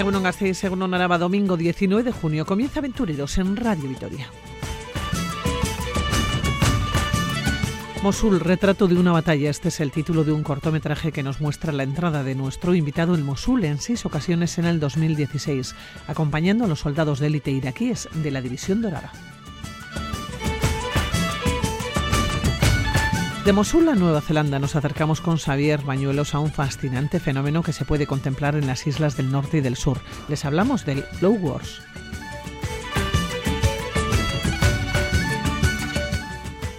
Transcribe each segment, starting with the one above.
Egunon Gasteiz, según Araba, domingo 19 de junio. Comienza Aventureros en Radio Vitoria. Mosul, retrato de una batalla. Este es el título de un cortometraje que nos muestra la entrada de nuestro invitado en Mosul en seis ocasiones en el 2016, acompañando a los soldados de élite iraquíes de la División Dorada. De Mosul Nueva Zelanda nos acercamos con Xavier Bañuelos a un fascinante fenómeno que se puede contemplar en las islas del norte y del sur. Les hablamos del Low Wars.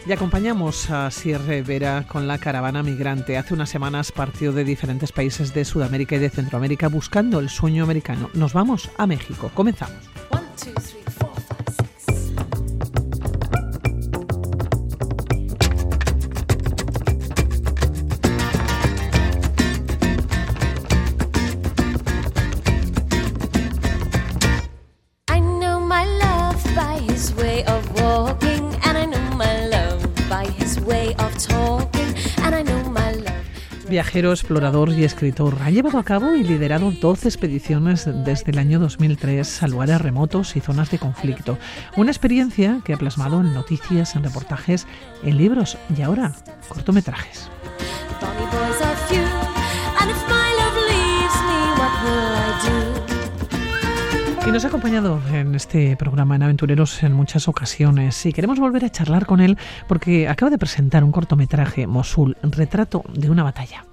Y acompañamos a Sierra Vera con la caravana migrante. Hace unas semanas partió de diferentes países de Sudamérica y de Centroamérica buscando el sueño americano. Nos vamos a México. Comenzamos. Viajero, explorador y escritor, ha llevado a cabo y liderado 12 expediciones desde el año 2003 a lugares remotos y zonas de conflicto. Una experiencia que ha plasmado en noticias, en reportajes, en libros y ahora cortometrajes. Y nos ha acompañado en este programa en Aventureros en muchas ocasiones y queremos volver a charlar con él porque acaba de presentar un cortometraje, Mosul, retrato de una batalla.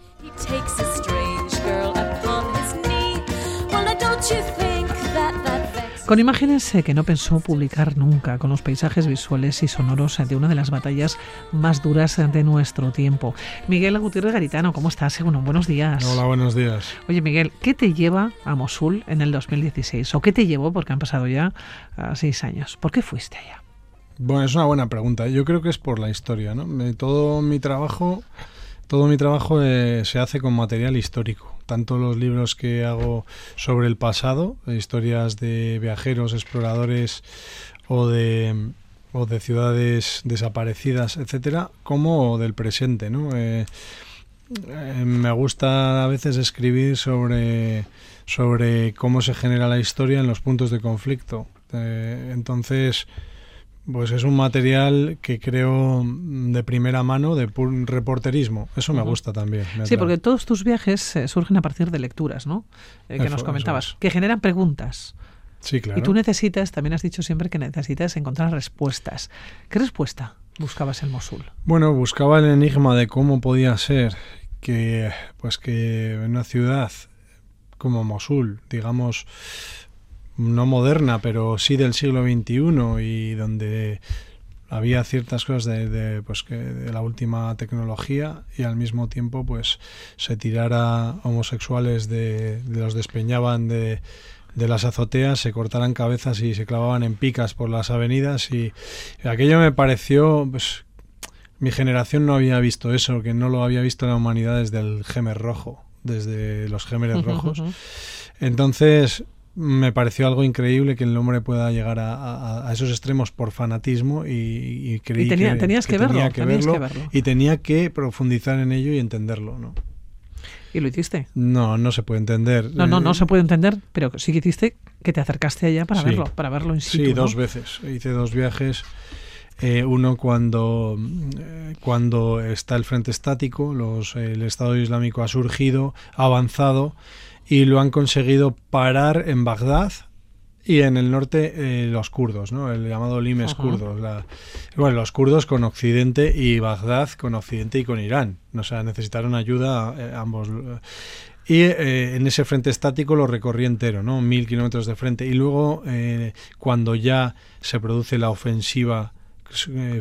Con imágenes eh, que no pensó publicar nunca, con los paisajes visuales y sonoros de una de las batallas más duras de nuestro tiempo. Miguel Gutiérrez Garitano, ¿cómo estás? Bueno, buenos días. Hola, buenos días. Oye, Miguel, ¿qué te lleva a Mosul en el 2016? ¿O qué te llevó? Porque han pasado ya ah, seis años. ¿Por qué fuiste allá? Bueno, es una buena pregunta. Yo creo que es por la historia, ¿no? Todo mi trabajo, todo mi trabajo eh, se hace con material histórico tanto los libros que hago sobre el pasado, historias de viajeros, exploradores o de, o de ciudades desaparecidas, etcétera, como del presente, ¿no? Eh, eh, me gusta a veces escribir sobre, sobre cómo se genera la historia en los puntos de conflicto. Eh, entonces, pues es un material que creo de primera mano, de reporterismo. Eso me gusta también. sí, porque todos tus viajes eh, surgen a partir de lecturas, ¿no? Eh, que nos comentabas, que generan preguntas. Sí, claro. Y tú necesitas, también has dicho siempre que necesitas encontrar respuestas. ¿Qué respuesta buscabas en Mosul? Bueno, buscaba el enigma de cómo podía ser que, pues que en una ciudad como Mosul, digamos, no moderna, pero sí del siglo XXI y donde había ciertas cosas de, pues que de la última tecnología y al mismo tiempo pues se tirara homosexuales de, los despeñaban de, de las azoteas, se cortaran cabezas y se clavaban en picas por las avenidas y aquello me pareció pues mi generación no había visto eso, que no lo había visto la humanidad desde el Gemer rojo, desde los Gémeres rojos. Entonces, me pareció algo increíble que el hombre pueda llegar a, esos extremos por fanatismo y, creí que, tenías que, verlo, tenía que verlo, y tenía que profundizar en ello y entenderlo, ¿no? ¿Y lo hiciste? No, no se puede entender. No, no, no se puede entender, pero sí que hiciste que te acercaste allá para verlo, para verlo en situ. Sí, dos veces. Hice dos viajes. Eh, uno cuando, eh, cuando está el frente estático, los, el Estado Islámico ha surgido, ha avanzado y lo han conseguido parar en Bagdad y en el norte eh, los kurdos, ¿no? el llamado limes kurdos. bueno, los kurdos con Occidente y Bagdad con Occidente y con Irán. O sea, necesitaron ayuda eh, ambos. Y eh, en ese frente estático lo recorrí entero, ¿no? Mil kilómetros de frente. Y luego, cuando ya se produce la ofensiva eh,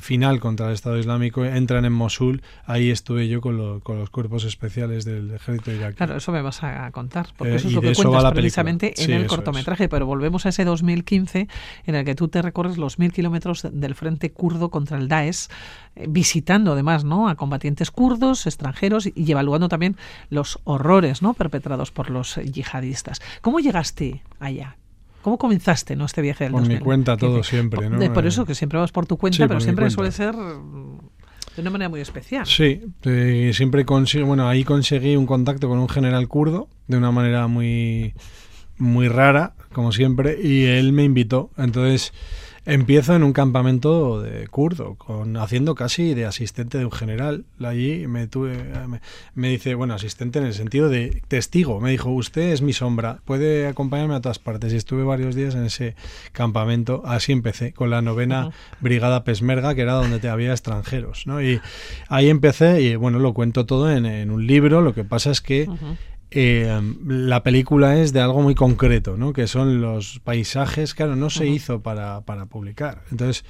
final contra el Estado Islámico entran en Mosul, ahí estuve yo con, los cuerpos especiales del ejército iraquí. Claro, eso me vas a contar, porque eh, eso es lo que cuentas precisamente en el cortometraje, pero volvemos a ese 2015 en el que tú te recorres los mil kilómetros del frente kurdo contra el Daesh, eh, visitando además ¿no? a combatientes kurdos, extranjeros y evaluando también los horrores ¿no? perpetrados por los yihadistas. ¿Cómo llegaste allá? ¿Cómo comenzaste ¿no? este viaje del Por mi cuenta todo siempre, ¿no? por eso, que siempre vas por tu cuenta, pero siempre suele ser de una manera muy especial. Sí, siempre consigo, bueno, ahí conseguí un contacto con un general kurdo de una manera muy muy rara, como siempre, y él me invitó. Entonces empiezo en un campamento de kurdo, con, haciendo casi de asistente de un general. Allí me, tuve, me, dice, bueno, asistente en el sentido de testigo. Me dijo, usted es mi sombra, puede acompañarme a todas partes. Y estuve varios días en ese campamento. Así empecé, con la novena Brigada Pesmerga, que era donde te había extranjeros. ¿no? Y ahí empecé, y bueno, lo cuento todo en, un libro. Lo que pasa es que eh, la película es de algo muy concreto, ¿no? que son los paisajes, claro, no se hizo para, para, publicar. Entonces,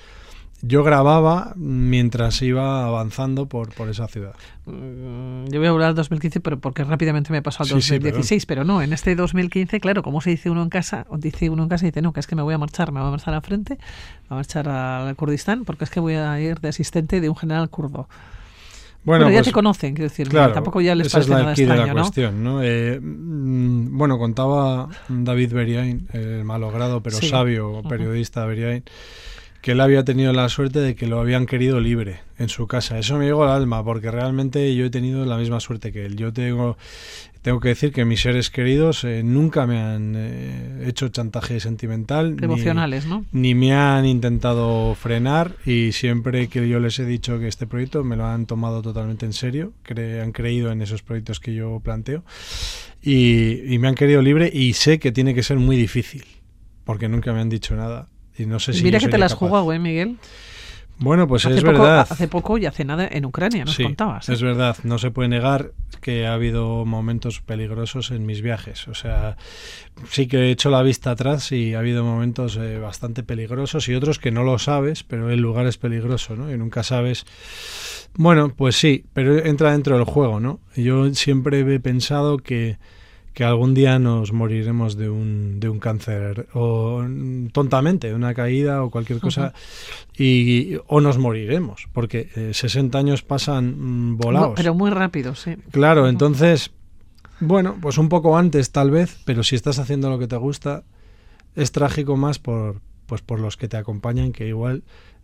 yo grababa mientras iba avanzando por, por esa ciudad. Mm, yo voy a hablar del 2015, pero porque rápidamente me pasó al 2016, pero no, en este 2015, claro, como se dice uno en casa, dice uno en casa y dice, no, que es que me voy a marchar, me voy a marchar al frente, me voy a marchar al Kurdistán, porque es que voy a ir de asistente de un general kurdo. Bueno, ya pues, te conocen, quiero decir, tampoco ya les esa es la, extraño, de la cuestión, ¿no? Eh, mm, bueno, contaba David Beriain, el malogrado pero sabio periodista Beriain, que él había tenido la suerte de que lo habían querido libre en su casa. Eso me llegó al alma, porque realmente yo he tenido la misma suerte que él. Yo tengo, tengo que decir que mis seres queridos eh, nunca me han eh, hecho chantaje sentimental. Emocionales, ¿no? Ni me han intentado frenar y siempre que yo les he dicho que este proyecto me lo han tomado totalmente en serio, han creído en esos proyectos que yo planteo y, y me han querido libre y sé que tiene que ser muy difícil, porque nunca me han dicho nada y no sé si Mira que te las jugado, ¿eh, Miguel? Bueno, pues es verdad. Hace poco y hace nada en Ucrania, nos contabas. ¿eh? Es verdad, no se puede negar que ha habido momentos peligrosos en mis viajes. O sea, sí que he hecho la vista atrás y ha habido momentos eh, bastante peligrosos y otros que no lo sabes, pero el lugar es peligroso, ¿no? Y nunca sabes. Bueno, pues sí, pero entra dentro del juego, ¿no? Yo siempre he pensado que que algún día nos moriremos de un, de un cáncer o tontamente, de una caída o cualquier cosa, y, o nos moriremos, porque 60 eh, años pasan mm, volados. Pero muy rápido, sí. Claro, entonces, bueno, pues un poco antes tal vez, pero si estás haciendo lo que te gusta, es trágico más por, pues por los que te acompañan, que igual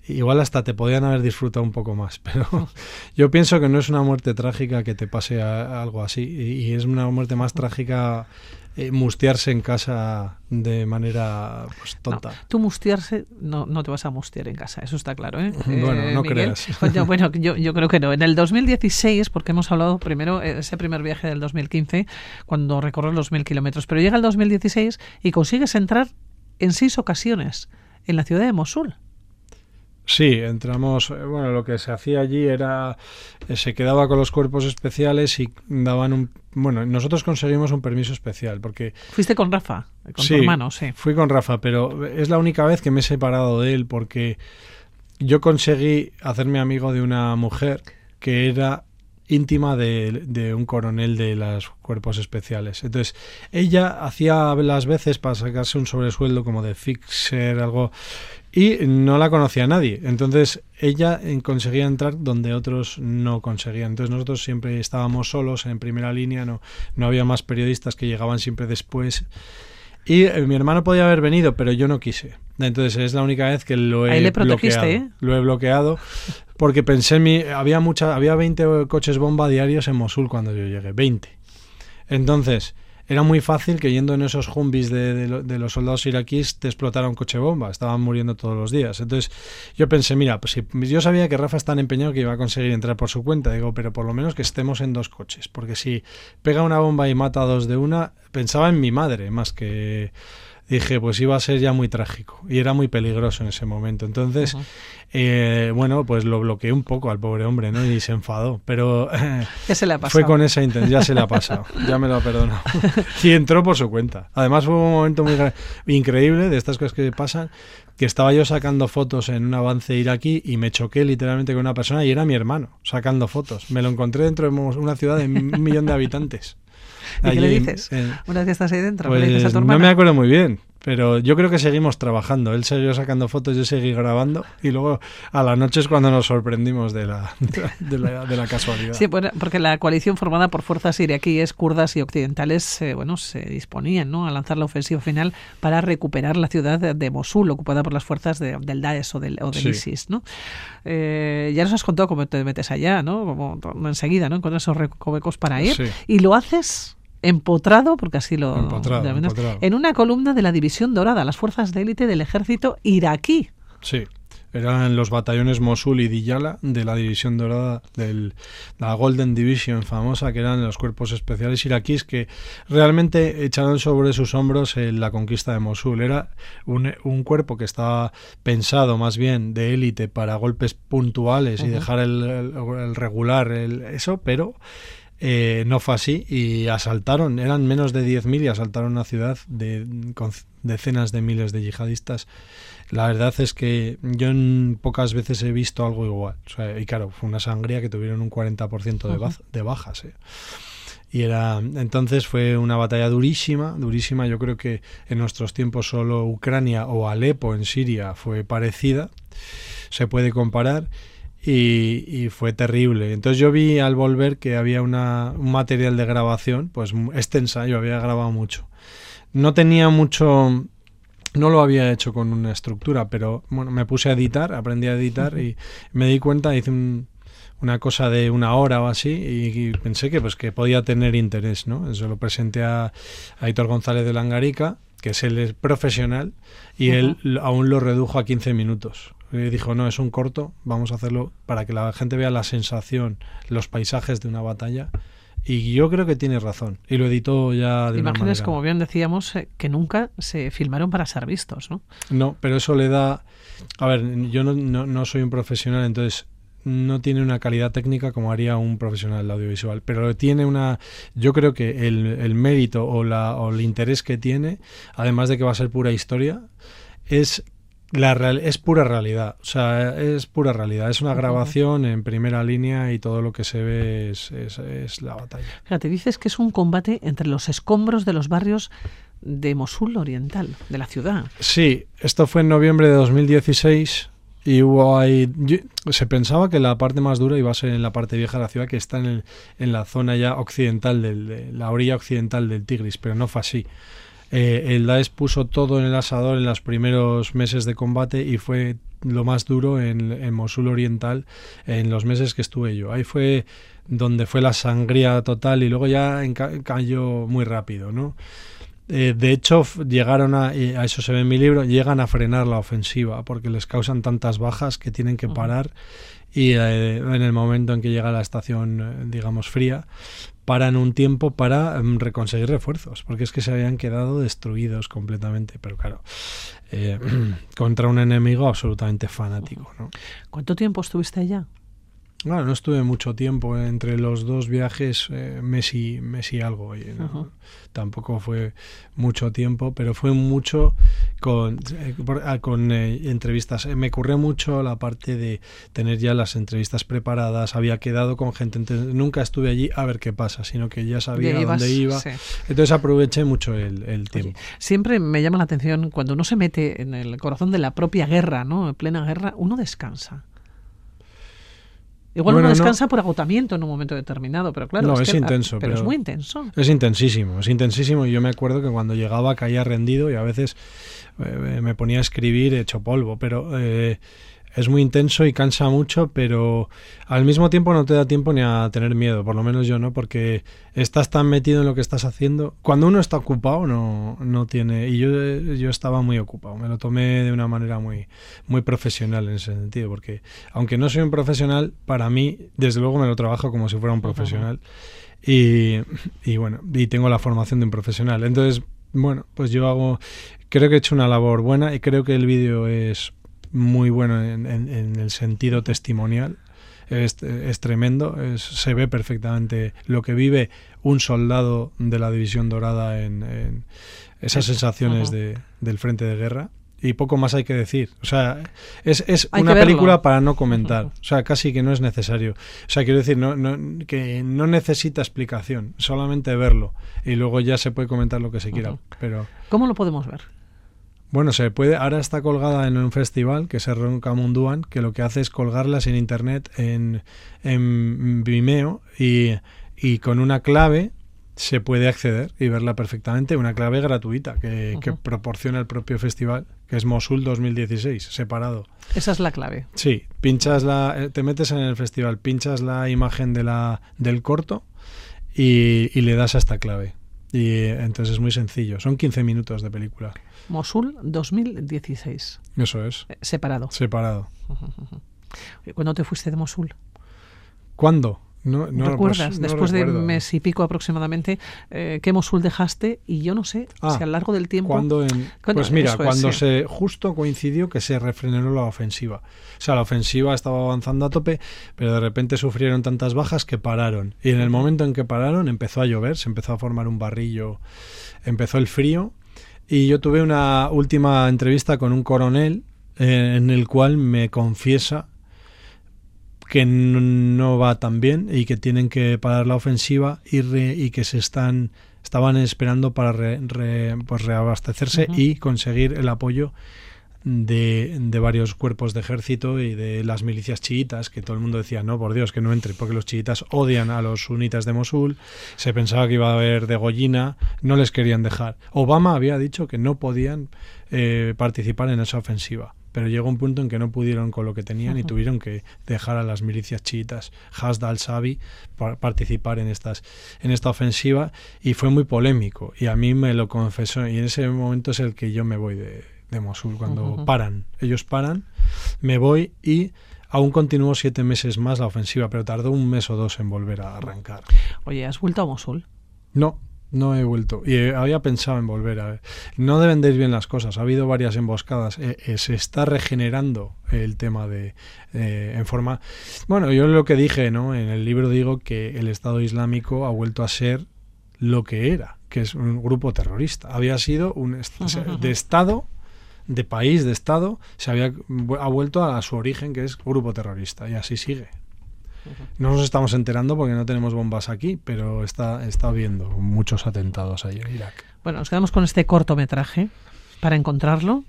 igual hasta te podían haber disfrutado un poco más, pero yo pienso que no es una muerte trágica que te pase algo así y, es una muerte más trágica eh, mustiarse en casa de manera pues, tonta. tú mustiarse no, no te vas a mustiar en casa, eso está claro. ¿eh? Bueno, no eh, creas. bueno, yo, yo creo que no. En el 2016, porque hemos hablado primero eh, ese primer viaje del 2015, cuando recorres los mil kilómetros, pero llega el 2016 y consigues entrar en seis ocasiones en la ciudad de Mosul. Sí, entramos, eh, bueno, lo que se hacía allí era, eh, se quedaba con los cuerpos especiales y daban un, bueno, nosotros conseguimos un permiso especial porque... Fuiste con Rafa, con tu hermano, sí. Fui con Rafa, pero es la única vez que me he separado de él porque yo conseguí hacerme amigo de una mujer que era íntima de, de, un coronel de los cuerpos especiales. Entonces, ella hacía las veces para sacarse un sobresueldo como de fixer, algo, y no la conocía nadie. Entonces ella eh, conseguía entrar donde otros no conseguían. Entonces nosotros siempre estábamos solos en primera línea, no, no había más periodistas que llegaban siempre después. Y eh, mi hermano podía haber venido, pero yo no quise. Entonces es la única vez que lo he bloqueado. ¿eh? Lo he bloqueado porque pensé en mi había mucha había 20 coches bomba diarios en Mosul cuando yo llegué, 20. Entonces, era muy fácil que yendo en esos jumbis de, los soldados iraquíes te explotara un coche bomba, estaban muriendo todos los días. Entonces yo pensé, mira, pues si yo sabía que Rafa es tan empeñado que iba a conseguir entrar por su cuenta, digo, pero por lo menos que estemos en dos coches, porque si pega una bomba y mata a dos de una, pensaba en mi madre más que dije, pues iba a ser ya muy trágico y era muy peligroso en ese momento. Entonces, eh, bueno, pues lo bloqueé un poco al pobre hombre, ¿no? Y se enfadó, pero ya se le ha fue con esa intención, ya se le ha pasado, ya me lo ha perdonado. y entró por su cuenta. Además fue un momento muy increíble de estas cosas que pasan, que estaba yo sacando fotos en un avance iraquí y me choqué literalmente con una persona y era mi hermano sacando fotos. Me lo encontré dentro de una ciudad de un millón de habitantes. ¿Y qué le dices? una vez que estás ahí dentro, pues, No me acuerdo muy bien, pero yo creo que seguimos trabajando. Él siguió sacando fotos, yo seguí grabando y luego a la noche es cuando nos sorprendimos de la, de la, de la casualidad. Sí, porque la coalición formada por fuerzas iraquíes, kurdas y occidentales eh, bueno, se disponían ¿no? a lanzar la ofensiva final para recuperar la ciudad de, Mosul, ocupada por las fuerzas del Daesh o del, o del ISIS. ¿no? Eh, ya nos has contado cómo te metes allá, ¿no? como enseguida, ¿no? con esos recovecos para ir. Y lo haces empotrado, porque así lo... En una columna de la División Dorada, las fuerzas de élite del ejército iraquí. Sí eran los batallones Mosul y Diyala de la División Dorada, de la Golden Division famosa, que eran los cuerpos especiales iraquíes que realmente echaron sobre sus hombros la conquista de Mosul. Era un, un, cuerpo que estaba pensado más bien de élite para golpes puntuales y dejar el, regular el, eso, pero... Eh, no fue así y asaltaron, eran menos de 10.000 y asaltaron una ciudad de, con decenas de miles de yihadistas la verdad es que yo en pocas veces he visto algo igual. y claro, fue una sangría que tuvieron un 40% de, de bajas. ¿eh? Y era, entonces fue una batalla durísima, durísima. Yo creo que en nuestros tiempos solo Ucrania o Alepo en Siria fue parecida. Se puede comparar. Y, fue terrible. Entonces yo vi al volver que había una, un material de grabación, pues extensa, yo había grabado mucho. No tenía mucho no lo había hecho con una estructura, pero bueno, me puse a editar, aprendí a editar y me di cuenta, hice una cosa de una hora o así y, pensé que pues que podía tener interés, ¿no? Eso lo presenté a, a González de Langarica, que es el profesional, y él aún lo redujo a 15 minutos. Dijo, no, es un corto, vamos a hacerlo para que la gente vea la sensación, los paisajes de una batalla y yo creo que tiene razón. Y lo editó ya de Imágenes, como bien decíamos, eh, que nunca se filmaron para ser vistos, ¿no? No, pero eso le da... A ver, yo no, no, soy un profesional, entonces no tiene una calidad técnica como haría un profesional de audiovisual, pero tiene una, yo creo que el, el mérito o, la, o el interés que tiene, además de que va a ser pura historia, es la real, es pura realidad, o sea, es pura realidad. Es una grabación en primera línea y todo lo que se ve es, es, la batalla. Fíjate, dices que es un combate entre los escombros de los barrios de Mosul Oriental, de la ciudad. Sí, esto fue en noviembre de 2016 y hubo ahí... se pensaba que la parte más dura iba a ser en la parte vieja de la ciudad, que está en, el, en la zona ya occidental, del, de la orilla occidental del Tigris, pero no fue así. Eh, el Daesh puso todo en el asador en los primeros meses de combate y fue lo más duro en, Mosul Oriental en los meses que estuve yo. Ahí fue donde fue la sangría total y luego ya cayó muy rápido, ¿no? Eh, de hecho, llegaron a, a eso se ve en mi libro, llegan a frenar la ofensiva porque les causan tantas bajas que tienen que parar y eh, en el momento en que llega la estación, digamos, fría, paran un tiempo para mm, reconseguir refuerzos, porque es que se habían quedado destruidos completamente, pero claro, eh, contra un enemigo absolutamente fanático. ¿Cuánto tiempo estuviste allá? Bueno, no estuve mucho tiempo entre los dos viajes, eh, mes, y, algo. Tampoco fue mucho tiempo, pero fue mucho con, eh, ah, con eh, entrevistas. Me ocurrió mucho la parte de tener ya las entrevistas preparadas. Había quedado con gente, nunca estuve allí a ver qué pasa, sino que ya sabía dónde iba. Entonces aproveché mucho el, tiempo. siempre me llama la atención cuando uno se mete en el corazón de la propia guerra, ¿no? En plena guerra, uno descansa. Igual uno descansa por agotamiento en un momento determinado, pero claro, no, es, intenso. Pero, es muy intenso. Es intensísimo, es intensísimo. Y yo me acuerdo que cuando llegaba caía rendido y a veces eh, me ponía a escribir hecho polvo, pero eh, es muy intenso y cansa mucho, pero al mismo tiempo no te da tiempo ni a tener miedo, por lo menos yo no, porque estás tan metido en lo que estás haciendo. Cuando uno está ocupado no, no tiene, y yo, yo estaba muy ocupado, me lo tomé de una manera muy, muy profesional en ese sentido, porque aunque no soy un profesional, para mí, desde luego me lo trabajo como si fuera un profesional. Y, y bueno, y tengo la formación de un profesional. Entonces, bueno, pues yo hago, creo que he hecho una labor buena y creo que el vídeo es muy bueno en, el sentido testimonial. Es, tremendo, se ve perfectamente lo que vive un soldado de la División Dorada en, esas sensaciones de, del frente de guerra. Y poco más hay que decir. O sea, es, es una película para no comentar. O sea, casi que no es necesario. O sea, quiero decir, no, no, que no necesita explicación, solamente verlo. Y luego ya se puede comentar lo que se quiera. Pero... ¿Cómo lo podemos ver? Bueno, se puede. Ahora está colgada en un festival que es el Roncamunduan, que lo que hace es colgarlas en internet en, en Vimeo y, y, con una clave se puede acceder y verla perfectamente. Una clave gratuita que, que, proporciona el propio festival, que es Mosul 2016, separado. Esa es la clave. Sí, pinchas la, eh, te metes en el festival, pinchas la imagen de la, del corto y, y le das a esta clave Y entonces es muy sencillo. Son 15 minutos de película. Mosul 2016. Eso es. Eh, separado. Separado. ¿Cuándo te fuiste de Mosul? ¿Cuándo? No, no recuerdas, después de un mes y pico aproximadamente, eh, qué Mosul dejaste y yo no sé si a lo largo del tiempo... Cuando pues mira, cuando se justo coincidió que se refrenó la ofensiva. O sea, la ofensiva estaba avanzando a tope, pero de repente sufrieron tantas bajas que pararon. Y en el momento en que pararon empezó a llover, se empezó a formar un barrillo, empezó el frío. Y yo tuve una última entrevista con un coronel eh, en el cual me confiesa que no va tan bien y que tienen que parar la ofensiva y, y que se están estaban esperando para pues reabastecerse y conseguir el apoyo de, de, varios cuerpos de ejército y de las milicias chiitas, que todo el mundo decía, no, por Dios, que no entre, porque los chiitas odian a los sunitas de Mosul, se pensaba que iba a haber degollina, no les querían dejar. Obama había dicho que no podían eh, participar en esa ofensiva pero llegó un punto en que no pudieron con lo que tenían y tuvieron que dejar a las milicias chiitas Hasda al-Sabi participar en estas en esta ofensiva y fue muy polémico. Y a mí me lo confesó y en ese momento es el que yo me voy de, de Mosul cuando paran. Ellos paran me voy y Aún continuó siete meses más la ofensiva, pero tardó un mes o dos en volver a arrancar. Oye, ¿has vuelto a Mosul? No, no he vuelto. Y eh, había pensado en volver a ver. No deben de ir bien las cosas. Ha habido varias emboscadas. Eh, eh, se está regenerando el tema de en forma. Bueno, yo lo que dije, ¿no? En el libro digo que el Estado Islámico ha vuelto a ser lo que era, que es un grupo terrorista. Había sido un de Estado, de país, de Estado, se había ha vuelto a su origen, que es grupo terrorista, y así sigue. No nos estamos enterando porque no tenemos bombas aquí, pero está, está habiendo muchos atentados ahí en Irak. Bueno, nos quedamos con este cortometraje. Para encontrarlo,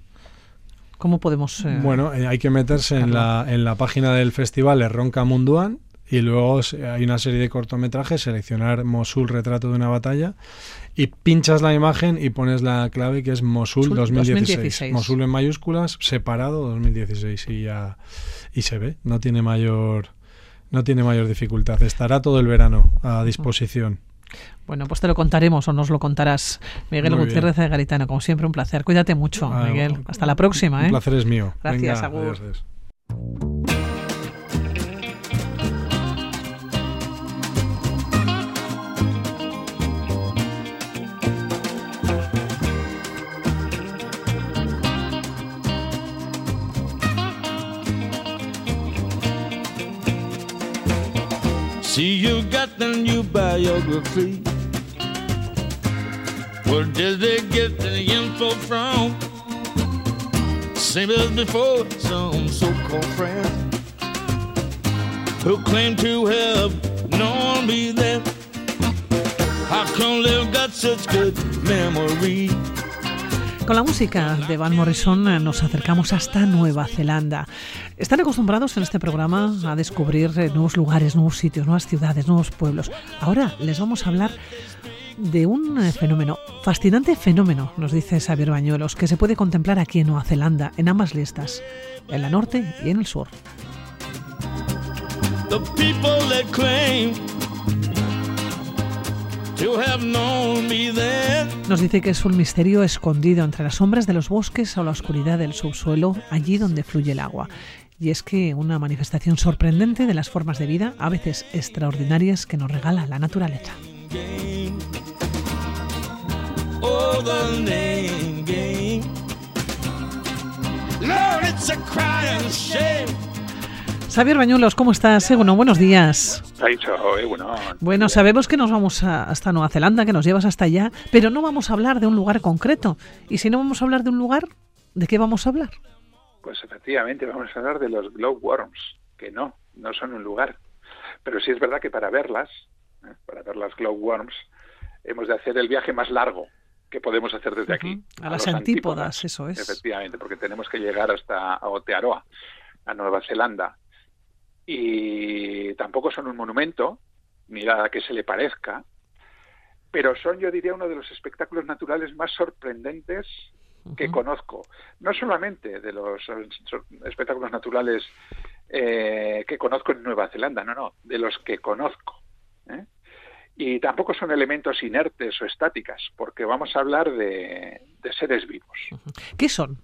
¿cómo podemos...? Eh, bueno, eh, hay que meterse en la, en la página del festival Ronca Munduan y luego hay una serie de cortometrajes, seleccionar Mosul, retrato de una batalla, y pinchas la imagen y pones la clave que es Mosul 2016. Mosul en mayúsculas, separado 2016 y ya y se ve, no tiene mayor no tiene mayor dificultad. Estará todo el verano a disposición. Bueno, pues te lo contaremos o nos lo contarás. Miguel Gutiérrez de Garitano, como siempre, un placer. Cuídate mucho, ah, Miguel. Hasta la próxima. Un ¿eh? placer es mío. Gracias, Agur. See you got the new biography. Where did they get the info from? Same as before, some so-called friends who claim to have known me then. How come they've got such good memory? Con la música de Van Morrison eh, nos acercamos hasta Nueva Zelanda. Están acostumbrados en este programa a descubrir eh, nuevos lugares, nuevos sitios, nuevas ciudades, nuevos pueblos. Ahora les vamos a hablar de un eh, fenómeno, fascinante fenómeno, nos dice Xavier Bañuelos, que se puede contemplar aquí en Nueva Zelanda, en ambas listas, en la norte y en el sur. Nos dice que es un misterio escondido entre las sombras de los bosques o la oscuridad del subsuelo, allí donde fluye el agua. Y es que una manifestación sorprendente de las formas de vida, a veces extraordinarias, que nos regala la naturaleza. Xavier Bañuelos, ¿cómo estás? Eh, bueno, buenos días. Bueno, sabemos que nos vamos hasta Nueva Zelanda, que nos llevas hasta allá, pero no vamos a hablar de un lugar concreto. Y si no vamos a hablar de un lugar, ¿de qué vamos a hablar? Pues efectivamente vamos a hablar de los glowworms, que no, no son un lugar. Pero sí es verdad que para verlas, ¿eh? para ver las glowworms, hemos de hacer el viaje más largo que podemos hacer desde aquí. A, las antípodas, eso es. Efectivamente, porque tenemos que llegar hasta Aotearoa, a Nueva Zelanda y tampoco son un monumento, ni nada que se le parezca, pero son, yo diría, uno de los espectáculos naturales más sorprendentes que conozco. No solamente de los espectáculos naturales eh, que conozco en Nueva Zelanda, no, no, de los que conozco. ¿eh? Y tampoco son elementos inertes o estáticas, porque vamos a hablar de, seres vivos. ¿Qué son?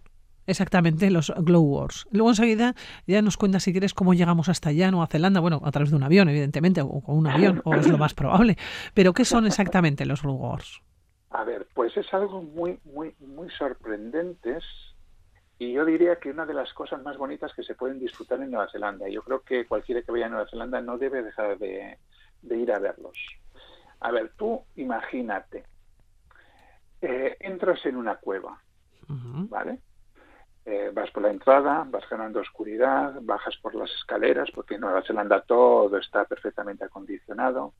Exactamente los Glow Wars. Luego enseguida ya nos cuenta si quieres cómo llegamos hasta allá, Nueva Zelanda, bueno, a través de un avión, evidentemente, o con un avión, o es lo más probable. Pero ¿qué son exactamente los Glow Wars? A ver, pues es algo muy, muy, muy sorprendente y yo diría que una de las cosas más bonitas que se pueden disfrutar en Nueva Zelanda. Yo creo que cualquiera que vaya a Nueva Zelanda no debe dejar de ir a verlos. A ver, tú imagínate, eh, entras en una cueva, ¿vale? Eh, vas por la entrada, vas ganando oscuridad, bajas por las escaleras, porque en Nueva Zelanda todo está perfectamente acondicionado,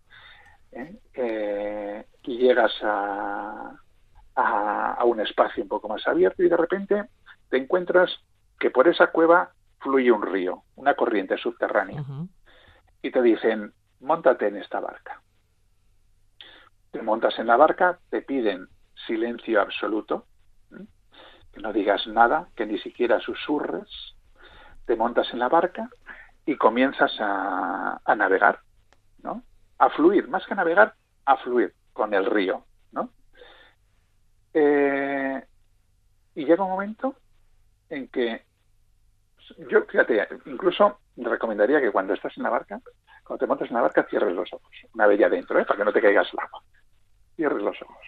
¿eh? y llegas a, a, un espacio un poco más abierto y de repente te encuentras que por esa cueva fluye un río, una corriente subterránea, y te dicen, montate en esta barca. Te montas en la barca, te piden silencio absoluto, que no digas nada, que ni siquiera susurres, te montas en la barca y comienzas a, navegar, ¿no? A fluir, más que navegar, a fluir con el río, ¿no? Eh, y llega un momento en que yo, fíjate, incluso recomendaría que cuando estás en la barca, cuando te montas en la barca, cierres los ojos, una vez ya dentro, ¿eh? para que no te caigas el agua cierres los ojos.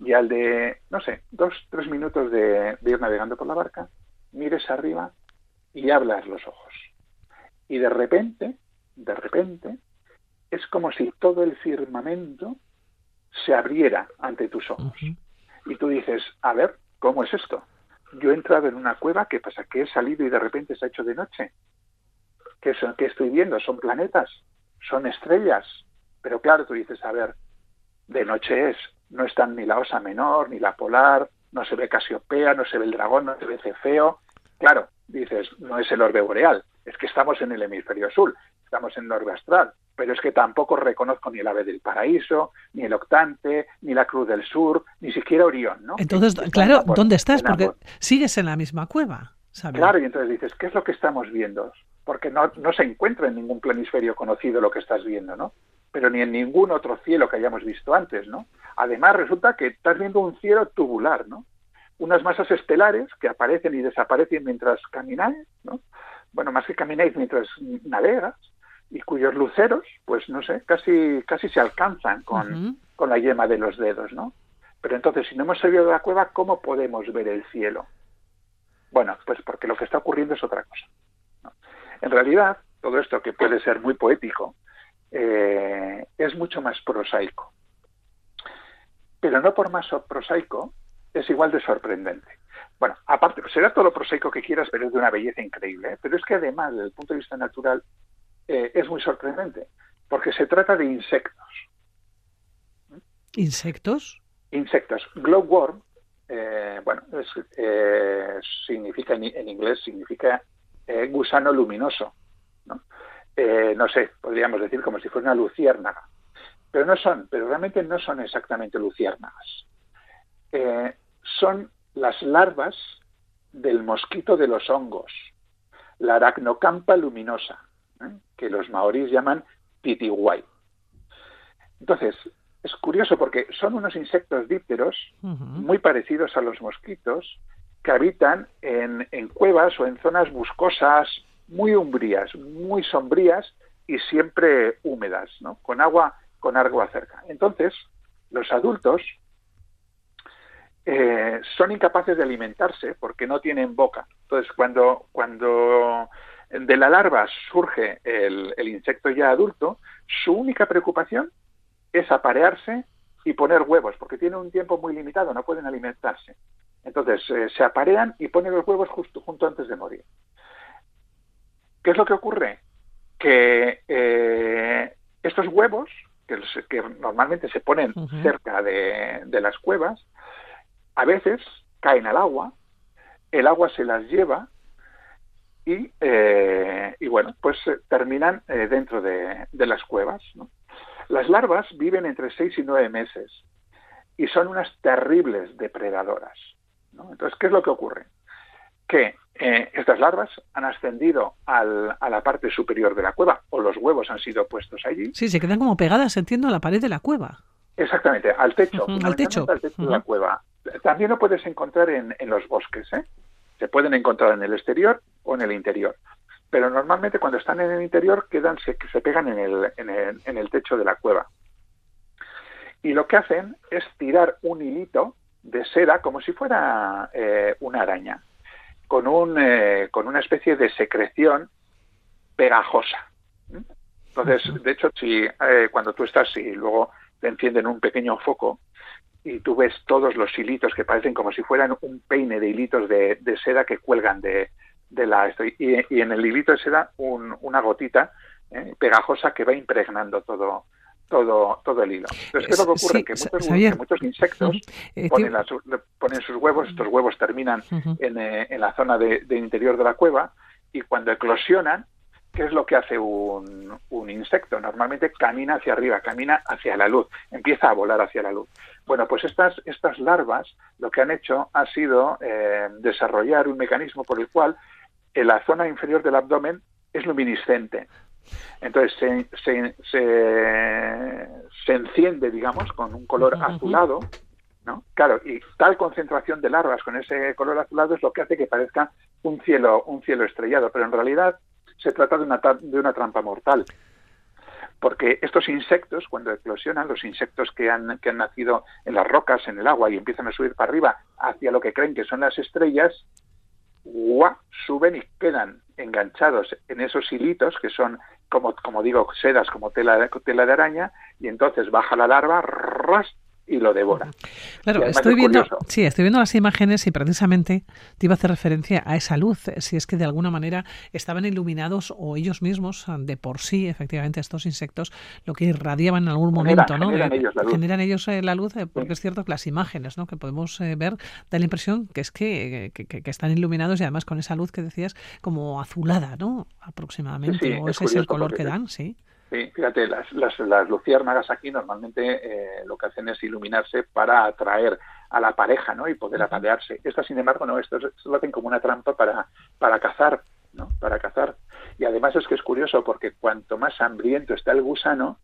Y al de, no sé, dos, tres minutos de, ir navegando por la barca, mires arriba y hablas los ojos. Y de repente, de repente, es como si todo el firmamento se abriera ante tus ojos. Y tú dices, a ver, ¿cómo es esto? Yo he entrado en una cueva, ¿qué pasa? Que he salido y de repente se ha hecho de noche. ¿Qué, son, ¿Qué estoy viendo? ¿Son planetas? ¿Son estrellas? Pero claro, tú dices, a ver, de noche es. No están ni la Osa Menor, ni la Polar, no se ve Casiopea, no se ve el dragón, no se ve Cefeo. Claro, dices, no es el orbe boreal, es que estamos en el hemisferio sur, estamos en el orbe astral, pero es que tampoco reconozco ni el ave del paraíso, ni el octante, ni la cruz del sur, ni siquiera Orión, ¿no? Entonces, claro, ¿dónde estás? Porque sigues en la misma cueva. Claro, y entonces dices, ¿qué es lo que estamos viendo? Porque no, no se encuentra en ningún planisferio conocido lo que estás viendo, ¿no? Pero ni en ningún otro cielo que hayamos visto antes, ¿no? Además, resulta que estás viendo un cielo tubular, ¿no? Unas masas estelares que aparecen y desaparecen mientras camináis, ¿no? Bueno, más que camináis mientras navegas, y cuyos luceros, pues no sé, casi, casi se alcanzan con, con la yema de los dedos, ¿no? Pero entonces, si no hemos salido de la cueva, ¿cómo podemos ver el cielo? Bueno, pues porque lo que está ocurriendo es otra cosa. En realidad, todo esto que puede ser muy poético, eh, es mucho más prosaico. Pero no por más prosaico, es igual de sorprendente. Bueno, aparte, será todo lo prosaico que quieras, pero es de una belleza increíble. ¿eh? Pero es que además, desde el punto de vista natural, eh, es muy sorprendente, porque se trata de insectos. ¿Insectos? Insectos. Glowworm, bueno, significa en, inglés, significa gusano luminoso. ¿No? Eh, no sé, podríamos decir como si fuera una luciérnaga. Pero no son, pero realmente no son exactamente luciérnagas. Eh, son las larvas del mosquito de los hongos, la aracnocampa luminosa, ¿eh? que los maoríes llaman titiwai. Entonces, es curioso porque son unos insectos dípteros muy parecidos a los mosquitos que habitan en, en, cuevas o en zonas boscosas muy umbrías, muy sombrías y siempre húmedas, ¿no? con agua con agua cerca. Entonces, los adultos eh, son incapaces de alimentarse porque no tienen boca. Entonces, cuando, cuando de la larva surge el, insecto ya adulto, su única preocupación es aparearse y poner huevos, porque tienen un tiempo muy limitado, no pueden alimentarse. Entonces, eh, se aparean y ponen los huevos justo junto antes de morir. ¿Qué es lo que ocurre? Que eh, estos huevos, que, normalmente se ponen cerca de, las cuevas, a veces caen al agua, el agua se las lleva y, eh, bueno, pues eh, terminan dentro de, las cuevas. Las larvas viven entre seis y nueve meses y son unas terribles depredadoras. Entonces, ¿qué es lo que ocurre? Que eh, estas larvas han ascendido al, a la parte superior de la cueva o los huevos han sido puestos allí. Sí, se quedan como pegadas, entiendo, a la pared de la cueva. Exactamente, al techo, al techo, al techo de la cueva. También lo puedes encontrar en, en los bosques, ¿eh? Se pueden encontrar en el exterior o en el interior. Pero normalmente cuando están en el interior quedan, se, se pegan en el, en, el, en el techo de la cueva. Y lo que hacen es tirar un hilito de seda como si fuera eh, una araña con, un, eh, con una especie de secreción pegajosa. Entonces, de hecho, si eh, cuando tú estás y luego te encienden un pequeño foco y tú ves todos los hilitos que parecen como si fueran un peine de hilitos de, seda que cuelgan de, de la y, y, en el hilito de seda una gotita eh, pegajosa que va impregnando todo todo, todo el hilo. Entonces, ¿qué es lo que ocurre? que, muchos, insectos eh, ponen, ponen, sus huevos, estos huevos terminan en, eh, en, la zona de, interior de la cueva y cuando eclosionan, ¿qué es lo que hace un, un, insecto? Normalmente camina hacia arriba, camina hacia la luz, empieza a volar hacia la luz. Bueno, pues estas, estas larvas lo que han hecho ha sido eh, desarrollar un mecanismo por el cual en la zona inferior del abdomen es luminiscente. Entonces se, se, se, enciende, digamos, con un color azulado, ¿no? Claro, y tal concentración de larvas con ese color azulado es lo que hace que parezca un cielo, un cielo estrellado, pero en realidad se trata de una, de una trampa mortal. Porque estos insectos, cuando eclosionan, los insectos que han, que han nacido en las rocas, en el agua y empiezan a subir para arriba hacia lo que creen que son las estrellas, suben y quedan enganchados en esos hilitos que son como, como digo, sedas como tela de, tela de araña y entonces baja la larva, ras, y lo devora. Claro, estoy viendo, sí, estoy viendo las imágenes y precisamente te iba a hacer referencia a esa luz, si es que de alguna manera estaban iluminados o ellos mismos de por sí, efectivamente, estos insectos, lo que irradiaban en algún momento, ¿no? Generan ellos la luz, generan ellos, eh, la luz eh, porque es cierto que las imágenes, ¿no? Que podemos eh, ver da la impresión que es que, que, están iluminados y además con esa luz que decías como azulada, ¿no? Aproximadamente, o ese es el color que dan, sí. Sí, fíjate, las, las, luciérnagas aquí normalmente eh, lo que hacen es iluminarse para atraer a la pareja, ¿no? Y poder aparearse. Estas, sin embargo, no, esto, lo hacen como una trampa para, para cazar, ¿no? Para cazar. Y además es que es curioso porque cuanto más hambriento está el gusano,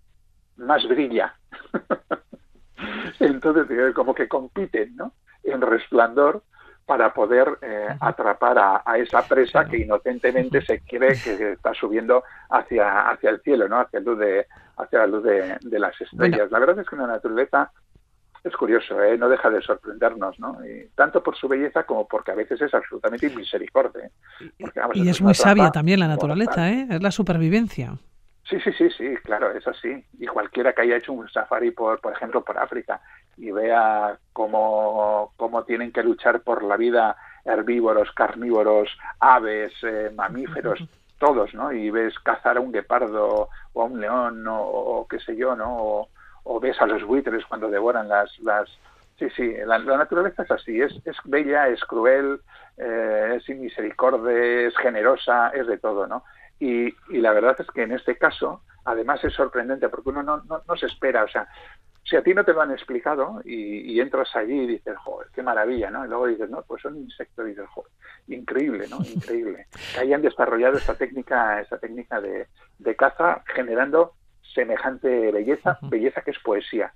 más brilla. Entonces, como que compiten, ¿no? En resplandor para poder eh, atrapar a, esa presa que inocentemente se cree que está subiendo hacia, hacia el cielo, ¿no? hacia, luz de, hacia la luz de, las estrellas. La verdad es que la naturaleza es curioso, ¿eh? no deja de sorprendernos, ¿no? Y tanto por su belleza como porque a veces es absolutamente misericordia. y es, muy sabia también la naturaleza, ¿eh? es la supervivencia. Sí, sí, sí, sí, claro, es así. Y cualquiera que haya hecho un safari, por, por ejemplo, por África y vea cómo, cómo tienen que luchar por la vida herbívoros, carnívoros, aves, eh, mamíferos, todos, ¿no? Y ves cazar a un guepardo o a un león o, qué sé yo, ¿no? O, ves a los buitres cuando devoran las... las... Sí, sí, la, naturaleza es así, es, es bella, es cruel, eh, es inmisericordia, es generosa, es de todo, ¿no? Y, la verdad es que en este caso, además es sorprendente porque uno no, no, se espera, o sea, si a ti no te lo han explicado y, entras allí y dices, joder, qué maravilla, ¿no? Y luego dices, no, pues son insectos y dices, joder, increíble, ¿no? Increíble. que hayan desarrollado esta técnica, esta técnica de, de caza generando semejante belleza, belleza que es poesía.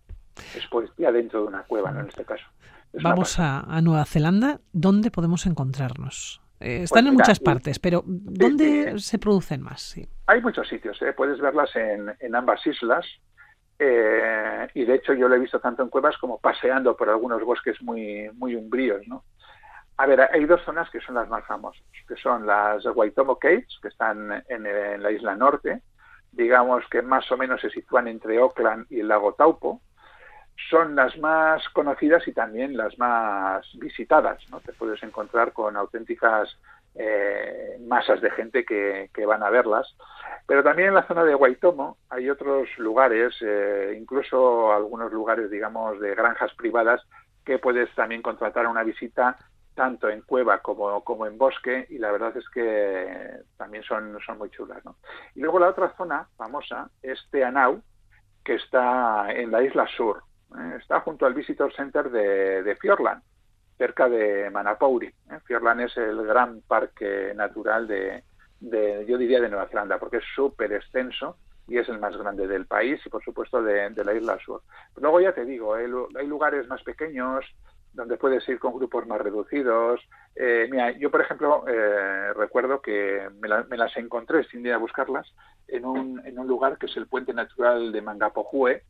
Es poesía dentro de una cueva, ¿no? En este caso. Vamos a, a Nueva Zelanda, ¿dónde podemos encontrarnos? Eh, están en pues muchas partes, pero ¿dónde se producen más? Hay muchos sitios, ¿eh? puedes verlas en, en ambas islas. Eh, y de hecho yo lo he visto tanto en cuevas como paseando por algunos bosques muy, muy umbríos. ¿no? A ver, hay dos zonas que son las más famosas, que son las Waitomo Caves, que están en, la isla norte, digamos que más o menos se sitúan entre Auckland y el lago Taupo, son las más conocidas y también las más visitadas. ¿no? Te puedes encontrar con auténticas eh, masas de gente que, van a verlas. Pero también en la zona de Waitomo hay otros lugares, eh, incluso algunos lugares, digamos, de granjas privadas, que puedes también contratar una visita tanto en cueva como, como en bosque y la verdad es que también son, son muy chulas. ¿no? Y luego la otra zona famosa es Teanau, que está en la isla sur, eh, está junto al Visitor Center de, de Fiordland. Cerca de Manapouri. ¿eh? Fiordland es el gran parque natural de, yo diría, de Nueva Zelanda, porque es súper extenso y es el más grande del país y, por supuesto, de, la isla sur. luego ya te digo, hay lugares más pequeños, donde puedes ir con grupos más reducidos. Eh, mira, yo, por ejemplo, eh, recuerdo que me, las encontré sin ir a buscarlas en un, en un lugar que es el puente natural de Mangapojue,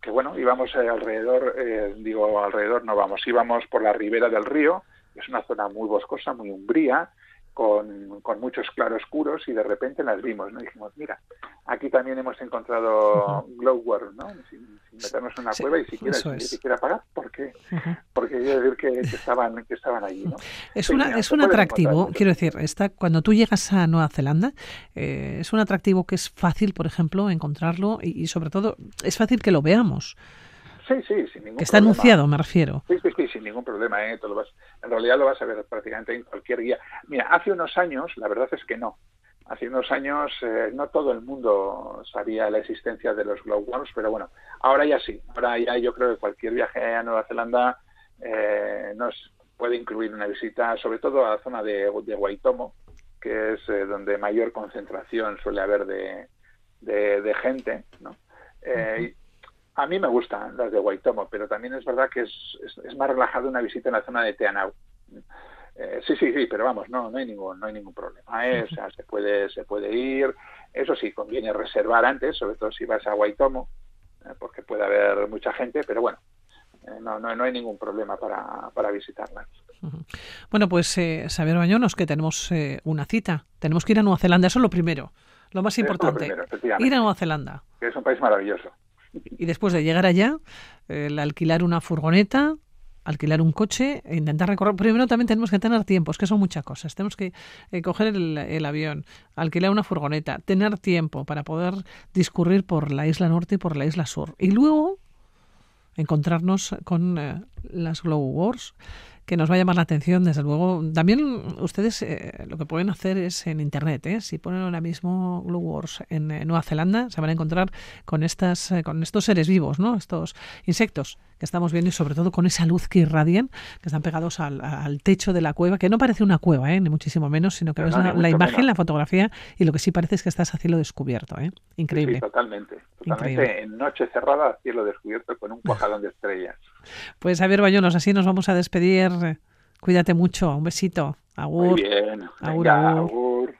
que bueno, íbamos alrededor, eh, digo alrededor no vamos, íbamos por la ribera del río, es una zona muy boscosa, muy umbría, con, con, muchos claroscuros y de repente las vimos, ¿no? dijimos, mira, aquí también hemos encontrado glowworm, ¿no? Sin, meternos en una cueva y siquiera, ni siquiera pagar, porque, porque quiero decir que, estaban, que estaban allí, ¿no? Es, una, es un atractivo, quiero decir, está, cuando tú llegas a Nueva Zelanda, eh, es un atractivo que es fácil, por ejemplo, encontrarlo y sobre todo es fácil que lo veamos. Sí, sí, sin ningún está anunciado, me refiero. Sí, sí, sí, sin ningún problema. ¿eh? lo vas, en realidad lo vas a ver prácticamente en cualquier guía. Mira, hace unos años, la verdad es que no. Hace unos años eh, no todo el mundo sabía la existencia de los glowworms, pero bueno, ahora ya sí. Ahora ya yo creo que cualquier viaje a Nueva Zelanda eh, nos puede incluir una visita, sobre todo a la zona de, de Waitomo, que es eh, donde mayor concentración suele haber de, de, gente, ¿no? A mí me gustan las de Waitomo, pero también es verdad que es, es, más relajado una visita en la zona de Teanau. Eh, sí, sí, sí, pero vamos, no, no hay ningún, no hay ningún problema. ¿eh? O sea, se puede, se puede ir. Eso sí, conviene reservar antes, sobre todo si vas a Waitomo, eh, porque puede haber mucha gente, pero bueno, no, no, no hay ningún problema para, para visitarlas. Bueno, pues eh, Xavier Bañonos, que tenemos una cita. Tenemos que ir a Nueva Zelanda, eso es lo primero, lo más importante. ir a Nueva Zelanda. Que es un país maravilloso. Y después de llegar allá, el alquilar una furgoneta, alquilar un coche e intentar recorrer. Primero también tenemos que tener tiempo, es que son muchas cosas. Tenemos que eh, coger el, avión, alquilar una furgoneta, tener tiempo para poder discurrir por la isla norte y por la isla sur. Y luego encontrarnos con eh, las Glow Wars que nos va a llamar la atención, desde luego. También ustedes eh, lo que pueden hacer es en Internet, ¿eh? si ponen ahora mismo Blue Wars en Nueva Zelanda, se van a encontrar con, estas, eh, con estos seres vivos, ¿no? estos insectos que estamos viendo y sobre todo con esa luz que irradian, que están pegados al, al techo de la cueva, que no parece una cueva, ¿eh? ni muchísimo menos, sino que ves la, imagen, la fotografía y lo que sí parece es que estás a cielo descubierto. ¿eh? Increíble. Sí, totalmente. Totalmente en noche cerrada, cielo descubierto con un cuajalón de estrellas. Pues Javier Bayonos, así nos vamos a despedir. Cuídate mucho. Un besito. Agur. Muy bien. agur. agur.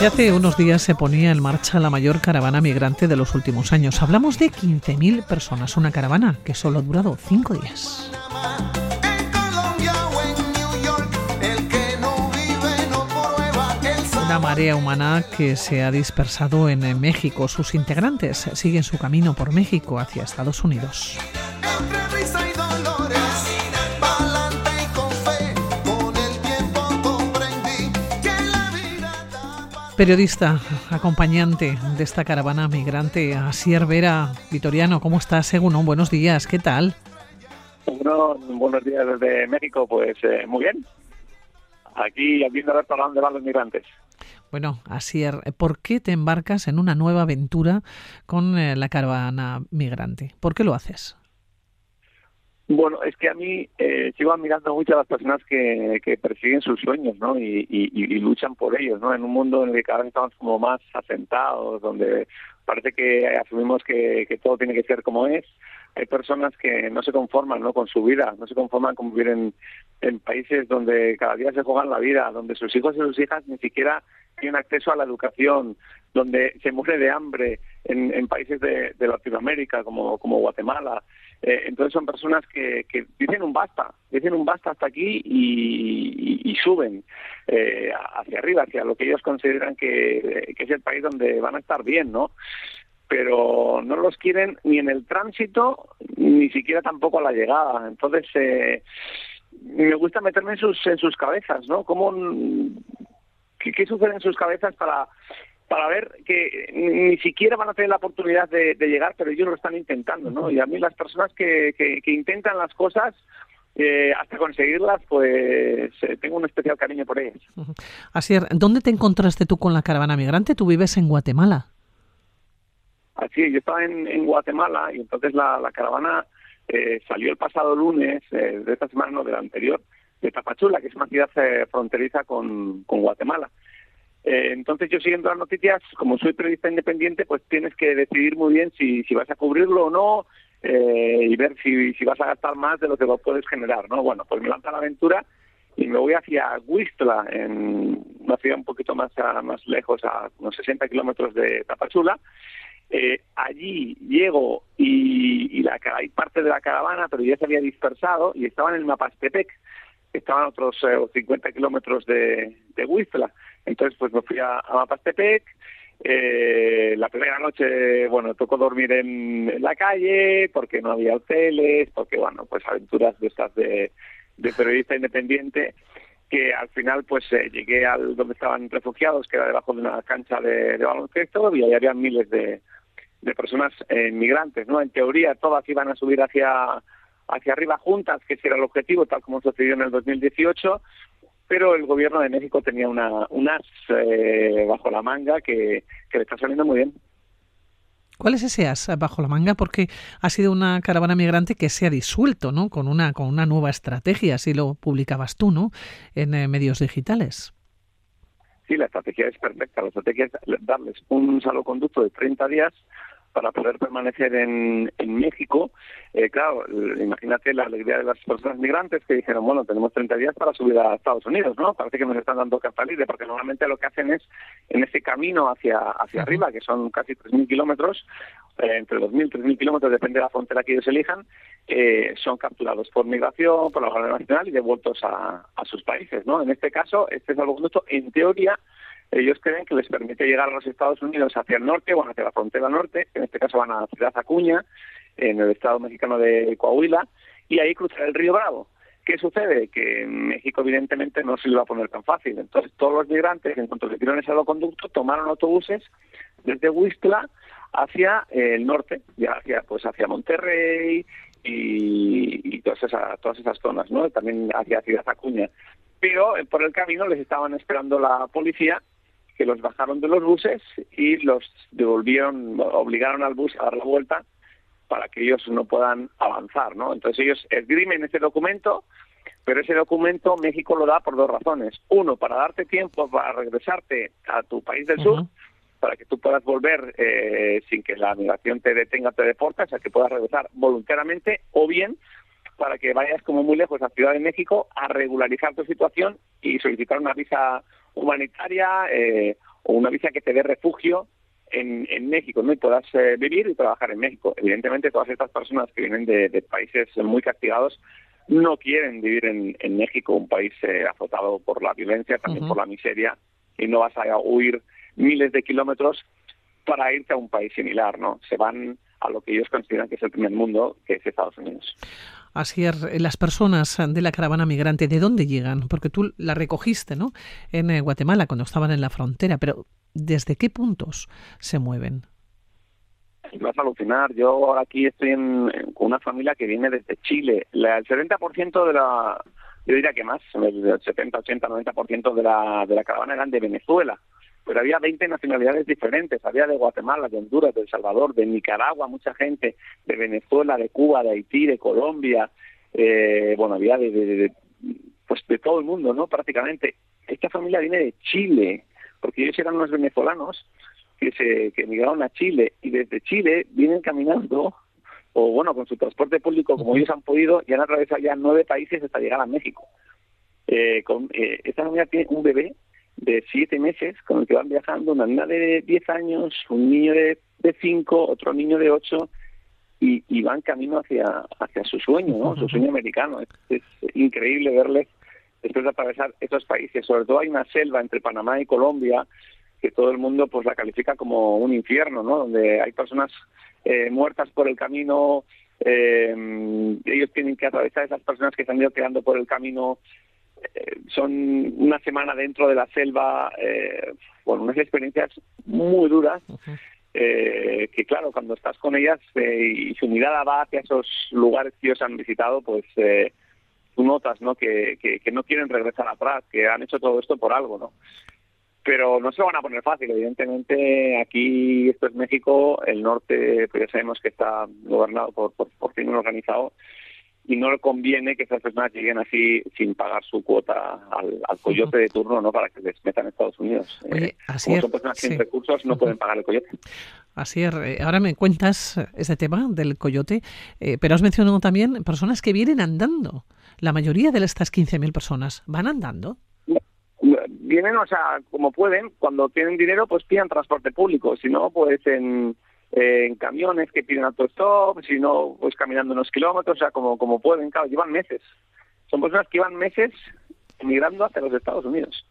Y hace unos días se ponía en marcha la mayor caravana migrante de los últimos años. Hablamos de 15.000 personas, una caravana que solo ha durado cinco días. Una marea humana que se ha dispersado en México. Sus integrantes siguen su camino por México hacia Estados Unidos. Periodista, acompañante de esta caravana migrante, Asier Vera Vitoriano. ¿Cómo estás, según Buenos días, ¿qué tal? Bueno, buenos días desde México, pues eh, muy bien. Aquí viendo ver para dónde van los migrantes. Bueno, Asier, ¿por qué te embarcas en una nueva aventura con eh, la caravana migrante? ¿Por qué lo haces? Bueno, es que a mí eh, sigo admirando mucho a las personas que, que persiguen sus sueños, ¿no? Y, y, luchan por ellos, ¿no? En un mundo en el que cada vez estamos como más asentados, donde parece que asumimos que, que todo tiene que ser como es. Hay personas que no se conforman, ¿no? Con su vida, no se conforman con vivir en, países donde cada día se juegan la vida, donde sus hijos y sus hijas ni siquiera tienen acceso a la educación, donde se muere de hambre en, en países de, Latinoamérica como Guatemala. Eh, entonces son personas que, que, dicen un basta, dicen un basta hasta aquí y, suben eh, hacia arriba, hacia lo que ellos consideran que, es el país donde van a estar bien, ¿no? Pero no los quieren ni en el tránsito, ni siquiera tampoco a la llegada. Entonces, eh, me gusta meterme en sus, en sus cabezas, ¿no? ¿Cómo, qué, ¿Qué sucede en sus cabezas para para ver que ni siquiera van a tener la oportunidad de, llegar, pero ellos lo están intentando, ¿no? Y a mí las personas que, que, intentan las cosas, eh, hasta conseguirlas, pues eh, tengo un especial cariño por ellas. Así es. ¿Dónde te encontraste tú con la caravana migrante? Tú vives en Guatemala. Así, yo estaba en, Guatemala y entonces la, caravana eh, salió el pasado lunes de esta semana, no, de la anterior, de Tapachula, que es una ciudad fronteriza con, con Guatemala. Eh, entonces yo siguiendo las noticias, como soy periodista independiente, pues tienes que decidir muy bien si, si vas a cubrirlo o no eh, y ver si, si vas a gastar más de lo que lo puedes generar, ¿no? Bueno, pues me lanza la aventura y me voy hacia Huistla, en una ciudad un poquito más, más lejos, a unos 60 kilómetros de Tapachula. Eh, allí llego y, la, hay parte de la caravana, pero ya se había dispersado y estaba en el Mapastepec, estaban otros 50 kilómetros de, de Huistla. Entonces, pues me fui a, a Mapastepec. Eh, la primera noche, bueno, tocó dormir en, la calle porque no había hoteles, porque, bueno, pues aventuras de estas de, de periodista independiente que al final pues eh, llegué al donde estaban refugiados, que era debajo de una cancha de, baloncesto, y ahí había miles de, de personas eh, migrantes, ¿no? En teoría todas iban a subir hacia hacia arriba juntas, que ese era el objetivo, tal como sucedió en el 2018, pero el gobierno de México tenía una, un as eh, bajo la manga que, le está saliendo muy bien. ¿Cuál es ese as bajo la manga? Porque ha sido una caravana migrante que se ha disuelto, ¿no? Con una, con una nueva estrategia, así lo publicabas tú, ¿no? En eh, medios digitales. Sí, la estrategia es perfecta. La estrategia es darles un salvoconducto de 30 días para poder permanecer en, en México. Eh, claro, imagínate la alegría de las personas migrantes que dijeron, bueno, tenemos 30 días para subir a Estados Unidos, ¿no? Parece que nos están dando carta libre, porque normalmente lo que hacen es, en ese camino hacia, hacia arriba, que son casi 3.000 kilómetros, eh, entre 2.000 y 3.000 kilómetros, depende de la frontera que ellos elijan, eh, son capturados por migración, por la Guardia Nacional y devueltos a, a sus países, ¿no? En este caso, este salvoconducto, en teoría, ellos creen que les permite llegar a los Estados Unidos hacia el norte, bueno, hacia la frontera norte, en este caso van a Ciudad Acuña, en el estado mexicano de Coahuila, y ahí cruzar el río Bravo. ¿Qué sucede? Que en México evidentemente no se le va a poner tan fácil. Entonces todos los migrantes, en cuanto se tiraron ese conducto, tomaron autobuses desde Huistla hacia el norte, ya hacia, pues hacia Monterrey y, y todas, esas, todas esas zonas, ¿no? También hacia Ciudad Acuña. Pero eh, por el camino les estaban esperando la policía que los bajaron de los buses y los devolvieron, obligaron al bus a dar la vuelta para que ellos no puedan avanzar, ¿no? Entonces ellos esgrimen ese documento, pero ese documento México lo da por dos razones. Uno, para darte tiempo para regresarte a tu país del sur, para que tú puedas volver eh, sin que la migración te detenga, te deporte, o sea, que puedas regresar voluntariamente, o bien para que vayas como muy lejos a Ciudad de México a regularizar tu situación y solicitar una visa humanitaria eh, o una visa que te dé refugio en, en México ¿no? y puedas eh, vivir y trabajar en México. Evidentemente, todas estas personas que vienen de, países muy castigados no quieren vivir en, en México, un país eh, azotado por la violencia, también por la miseria, y no vas a huir miles de kilómetros para irte a un país similar, ¿no? Se van a lo que ellos consideran que es el primer mundo, que es Estados Unidos. Asier, las personas de la caravana migrante, ¿de dónde llegan? Porque tú la recogiste, ¿no? En eh, Guatemala, cuando estaban en la frontera, pero ¿desde qué puntos se mueven? Vas a alucinar. Yo aquí estoy en, con una familia que viene desde Chile. el 70% de la, yo diría que más, el 70, 80, 90% de la, de la caravana eran de Venezuela pero había 20 nacionalidades diferentes, había de Guatemala, de Honduras, de El Salvador, de Nicaragua, mucha gente, de Venezuela, de Cuba, de Haití, de Colombia, eh, bueno, había de, pues de todo el mundo, ¿no? Prácticamente. Esta familia viene de Chile, porque ellos eran unos venezolanos que se que emigraron a Chile y desde Chile vienen caminando o bueno, con su transporte público como ellos han podido y han atravesado ya nueve países hasta llegar a México. Eh, con, eh, esta familia tiene un bebé de siete meses con el que van viajando, una niña de diez años, un niño de, de cinco, otro niño de ocho, y, y, van camino hacia, hacia su sueño, ¿no? su sueño americano. Es, increíble verles después de atravesar estos países. Sobre todo hay una selva entre Panamá y Colombia que todo el mundo pues la califica como un infierno, ¿no? Donde hay personas eh, muertas por el camino, eh, ellos tienen que atravesar esas personas que se han ido quedando por el camino son una semana dentro de la selva, eh, bueno, unas experiencias muy duras. Eh, que claro, cuando estás con ellas eh, y su mirada va hacia esos lugares que ellos han visitado, pues eh, tú notas ¿no? Que, que, no quieren regresar atrás, que han hecho todo esto por algo, ¿no? Pero no se lo van a poner fácil, evidentemente aquí esto es México, el norte pues ya sabemos que está gobernado por, por, por crimen organizado y no le conviene que esas personas lleguen así sin pagar su cuota al, coyote de turno no para que les metan en Estados Unidos. Oye, eh, así son personas sin recursos no pueden pagar el coyote. Así es. Eh, ahora me cuentas ese tema del coyote, eh, pero has mencionado también personas que vienen andando. La mayoría de estas 15.000 personas van andando. Vienen, o sea, como pueden, cuando tienen dinero, pues piden transporte público, si no, pues en eh, en camiones que piden autostop, si no, pues caminando unos kilómetros, o sea, como, como pueden, claro, llevan meses. Son personas que llevan meses migrando hacia los Estados Unidos.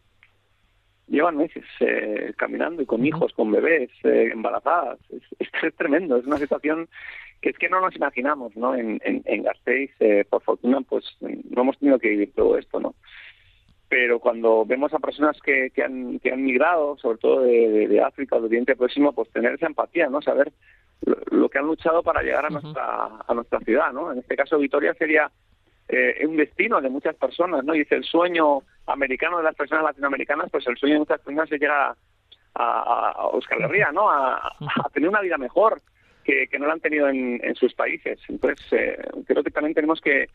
Llevan meses eh, caminando y con hijos, con bebés, eh, embarazadas. Es, es, tremendo, es una situación que es que no nos imaginamos, ¿no? En, en, en Gasteiz, por fortuna, pues no hemos tenido que vivir todo esto, ¿no? Pero cuando vemos a personas que, que, han, que han migrado, sobre todo de, de, África o de Oriente Próximo, pues tener esa empatía, ¿no? Saber lo, que han luchado para llegar a nuestra, a nuestra ciudad, ¿no? En este caso, Vitoria sería eh, un destino de muchas personas, ¿no? Y es el sueño americano de las personas latinoamericanas, pues el sueño de muchas personas es llegar a, a, Euskal Herria, ¿no? A, a, tener una vida mejor que, que no la han tenido en, en sus países. Entonces, eh, creo que también tenemos que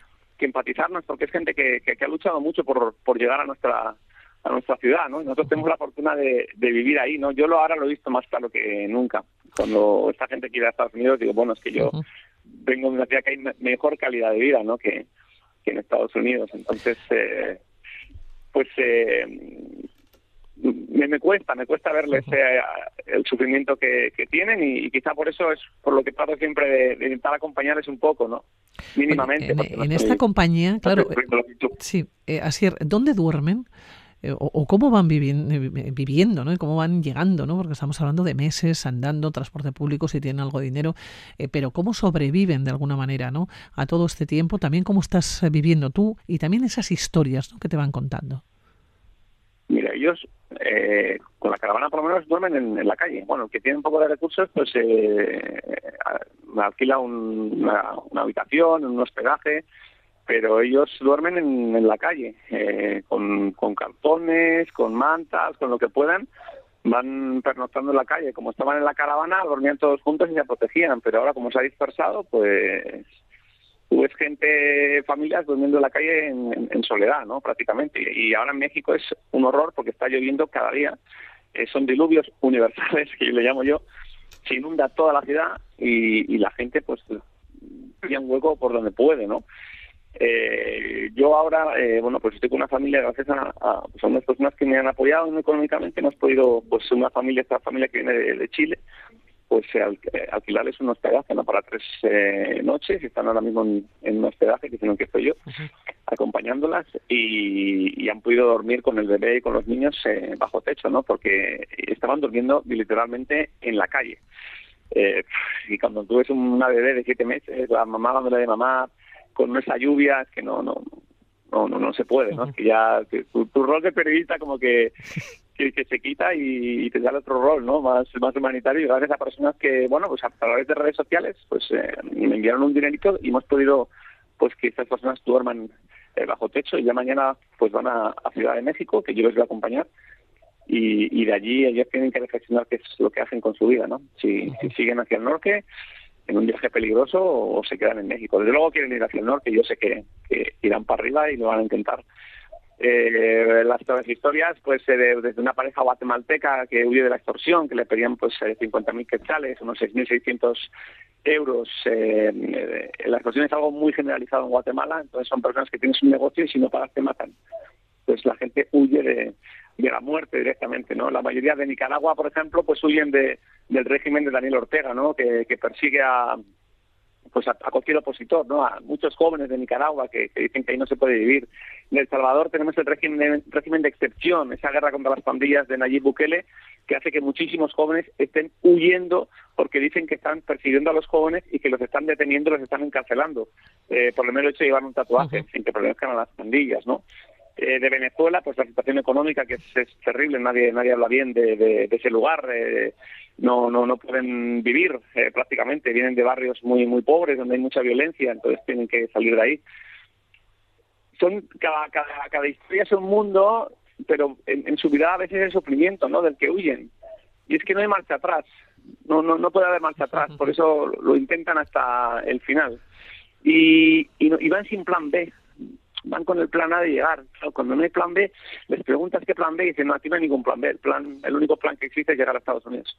empatizarnos porque es gente que, que, ha luchado mucho por, por llegar a nuestra a nuestra ciudad, ¿no? nosotros tenemos la fortuna de, de, vivir ahí, ¿no? Yo lo ahora lo he visto más claro que nunca. Cuando esta gente quiere a Estados Unidos, digo, bueno, es que yo vengo de una ciudad que hay mejor calidad de vida, ¿no? Que, que en Estados Unidos. Entonces, eh, pues eh, me, me, cuesta, me cuesta verles eh, el sufrimiento que, que tienen y, quizá por eso es por lo que trato siempre de, intentar acompañarles un poco, ¿no? Mínimamente. en, esta compañía, claro, sí, eh, así, ¿dónde duermen? Eh, o, cómo van viviendo, ¿no? Y cómo van llegando, ¿no? Porque estamos hablando de meses andando, transporte público, si tienen algo de dinero, pero cómo sobreviven de alguna manera, ¿no? A todo este tiempo, también cómo estás viviendo tú y también esas historias ¿no? que te van contando. Mira, ellos eh, con la caravana por lo menos duermen en, la calle. Bueno, el que tiene un poco de recursos, pues eh, alquila una, habitación, un hospedaje, pero ellos duermen en, la calle, eh, con, con con mantas, con lo que puedan. Van pernoctando en la calle. Como estaban en la caravana, dormían todos juntos y se protegían, pero ahora como se ha dispersado, pues tú ves gente, familias durmiendo en la calle en, soledad, ¿no? Prácticamente. Y ahora en México es un horror porque está lloviendo cada día. Eh, son diluvios universales, que le llamo yo. Se inunda toda la ciudad y, la gente, pues, pilla un hueco por donde puede, ¿no? Eh, yo ahora, eh, bueno, pues estoy con una familia gracias a, a, pues unas personas que me han apoyado económicamente. Hemos podido, pues, una familia, esta familia que viene de Chile, pues eh, alquilarles un hospedaje ¿no? para tres eh, noches y están ahora mismo en, un hospedaje que tienen que estoy yo acompañándolas y, han podido dormir con el bebé y con los niños eh, bajo techo no porque estaban durmiendo literalmente en la calle. Y cuando tú ves una bebé de siete meses la mamá dándole de mamá con esa lluvia es que no no no no, no se puede no es que ya tu, tu rol de periodista como que que, se quita y, te da otro rol, ¿no? Más, más humanitario y gracias a personas que, bueno, pues a través de redes sociales, pues eh, me enviaron un dinerito y hemos podido, pues que estas personas duerman eh, bajo techo y ya mañana pues van a, Ciudad de México, que yo les voy a acompañar y, y de allí ellos tienen que reflexionar qué es lo que hacen con su vida, ¿no? Si, si siguen hacia el norte en un viaje peligroso o se quedan en México. Desde luego quieren ir hacia el norte, yo sé que, que irán para arriba y lo van a intentar eh, las historias, pues eh, desde una pareja guatemalteca que huye de la extorsión, que le pedían pues 50.000 eh, quetzales, unos 6.600 euros. Eh, la extorsión es algo muy generalizado en Guatemala, entonces son personas que tienen su negocio y si no pagas te matan. Pues la gente huye de, de la muerte directamente, ¿no? La mayoría de Nicaragua, por ejemplo, pues huyen de, del régimen de Daniel Ortega, ¿no? Que, que persigue a, pues a, cualquier opositor, ¿no? A muchos jóvenes de Nicaragua que, dicen que ahí no se puede vivir. En El Salvador tenemos el régimen, régimen de excepción, esa guerra contra las pandillas de Nayib Bukele, que hace que muchísimos jóvenes estén huyendo porque dicen que están persiguiendo a los jóvenes y que los están deteniendo, los están encarcelando, eh, por lo menos hecho de llevar un tatuaje sin que pertenezcan a las pandillas, ¿no? eh, de Venezuela, pues la situación económica que es, terrible, nadie nadie habla bien de, ese lugar, eh, no no no pueden vivir eh, prácticamente, vienen de barrios muy muy pobres donde hay mucha violencia, entonces tienen que salir de ahí. Son cada cada, cada historia es un mundo, pero en, su vida a veces es el sufrimiento, ¿no? Del que huyen. Y es que no hay marcha atrás, no no no puede haber marcha atrás, por eso lo intentan hasta el final. Y, y, y van sin plan B, van con el plan A de llegar. cuando no hay plan B, les preguntas qué plan B y dicen, no, aquí no hay ningún plan B. El, plan, el único plan que existe es llegar a Estados Unidos.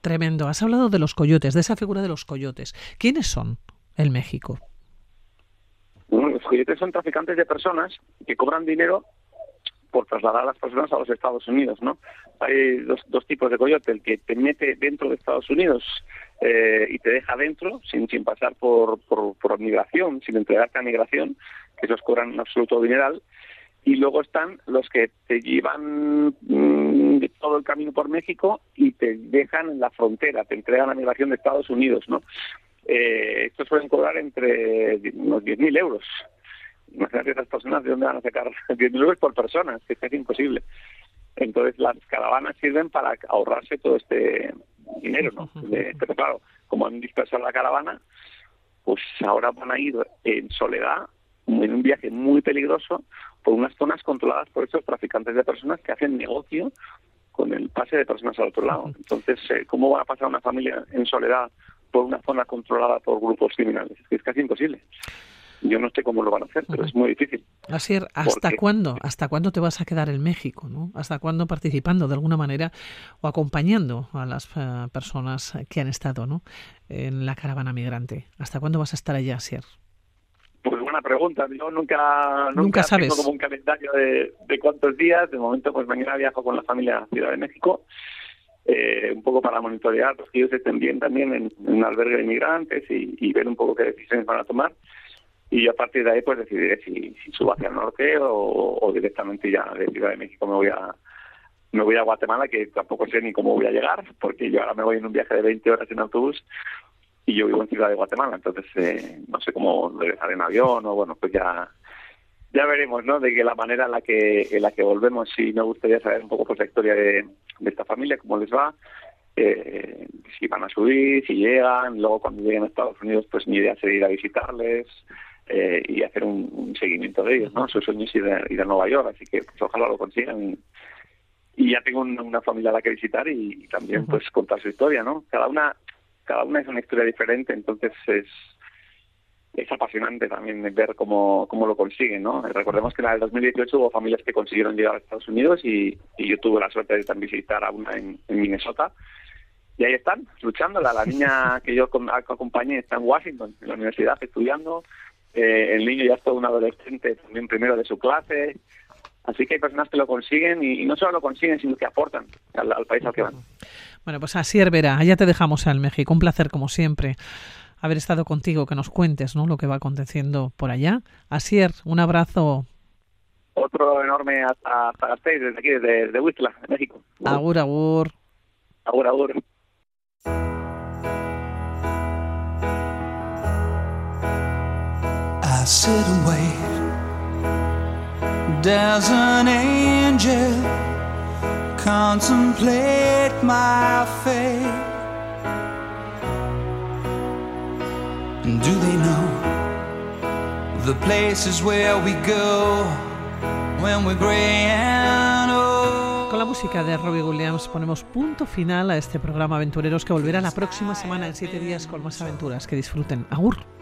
Tremendo. Has hablado de los coyotes, de esa figura de los coyotes. ¿Quiénes son en México? Coyotes son traficantes de personas que cobran dinero por trasladar a las personas a los Estados Unidos, ¿no? Hay dos, tipos de coyote, el que te mete dentro de Estados Unidos eh, y te deja dentro sin, sin pasar por migración, sin entregarte a migración, que esos cobran un absoluto dineral, y luego están los que te llevan mm, todo el camino por México y te dejan en la frontera, te entregan a migración de Estados Unidos, ¿no? Eh, estos suelen cobrar entre unos 10.000 euros. Imagínate estas personas de dónde van a sacar 10.000 euros por persona, que es imposible. Entonces las caravanas sirven para ahorrarse todo este dinero, ¿no? pero claro, como han dispersado la caravana, pues ahora van a ir en soledad en un viaje muy peligroso por unas zonas controladas por estos traficantes de personas que hacen negocio con el pase de personas al otro lado. Entonces, eh, ¿cómo va a pasar una familia en soledad por una zona controlada por grupos criminales? Es casi imposible. Yo no sé cómo lo van a hacer, pero es muy difícil. Así, ¿hasta cuándo? ¿Hasta cuándo te vas a quedar en México? ¿no? ¿Hasta cuándo participando de alguna manera o acompañando a las eh, personas que han estado ¿no? en la caravana migrante? ¿Hasta cuándo vas a estar allá, Asier? Pues buena pregunta. Yo nunca, nunca, tengo como un calendario de, cuántos días. De momento, pues mañana viajo con la familia a Ciudad de México, eh, un poco para monitorear que ellos estén bien también en, un albergue de inmigrantes y, ver un poco qué decisiones van a tomar. Y a partir de ahí, pues decidiré si, subo hacia el norte o, directamente ya de Ciudad de México me voy a me voy a Guatemala, que tampoco sé ni cómo voy a llegar, porque yo ahora me voy en un viaje de 20 horas en autobús y yo vivo en Ciudad de Guatemala, entonces eh, no sé cómo regresar en avión o bueno, pues ya ya veremos, ¿no? De que la manera en la que en la que volvemos, sí me gustaría saber un poco pues la historia de, esta familia, cómo les va, eh, si van a subir, si llegan, luego cuando lleguen a Estados Unidos, pues mi idea sería ir a visitarles eh, y hacer un, seguimiento de ellos, ¿no? Su sueño es ir a, ir a Nueva York, así que pues, ojalá lo consigan y, ya tengo una, familia a la que visitar y, también pues contar su historia, ¿no? Cada una cada una es una historia diferente, entonces es, es apasionante también ver cómo, cómo lo consiguen, ¿no? Recordemos que en el 2018 hubo familias que consiguieron llegar a Estados Unidos y, yo tuve la suerte de también visitar a una en, Minnesota. Y ahí están, luchando. La, niña que yo acompañé está en Washington, en la universidad, estudiando. Eh, el niño ya es todo un adolescente, también primero de su clase. Así que hay personas que lo consiguen y, no solo lo consiguen, sino que aportan al, al país al que van. Bueno, pues así Herbera, allá te dejamos en México. Un placer, como siempre, haber estado contigo, que nos cuentes ¿no? lo que va aconteciendo por allá. Asier, un abrazo. Otro enorme hasta, hasta desde aquí, desde, desde Huistla, México. Agur, agur. Agur, agur. Con la música de Robbie Williams ponemos punto final a este programa Aventureros que volverá la próxima semana en siete días con más aventuras. Que disfruten. Agur.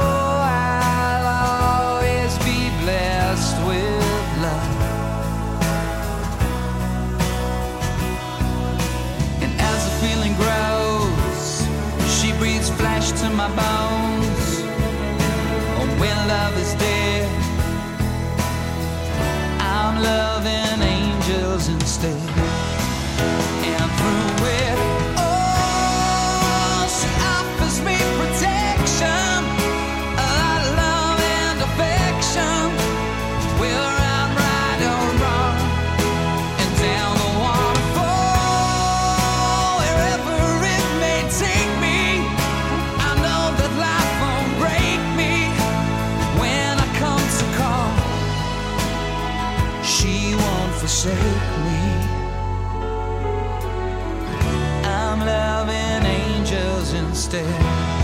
instead.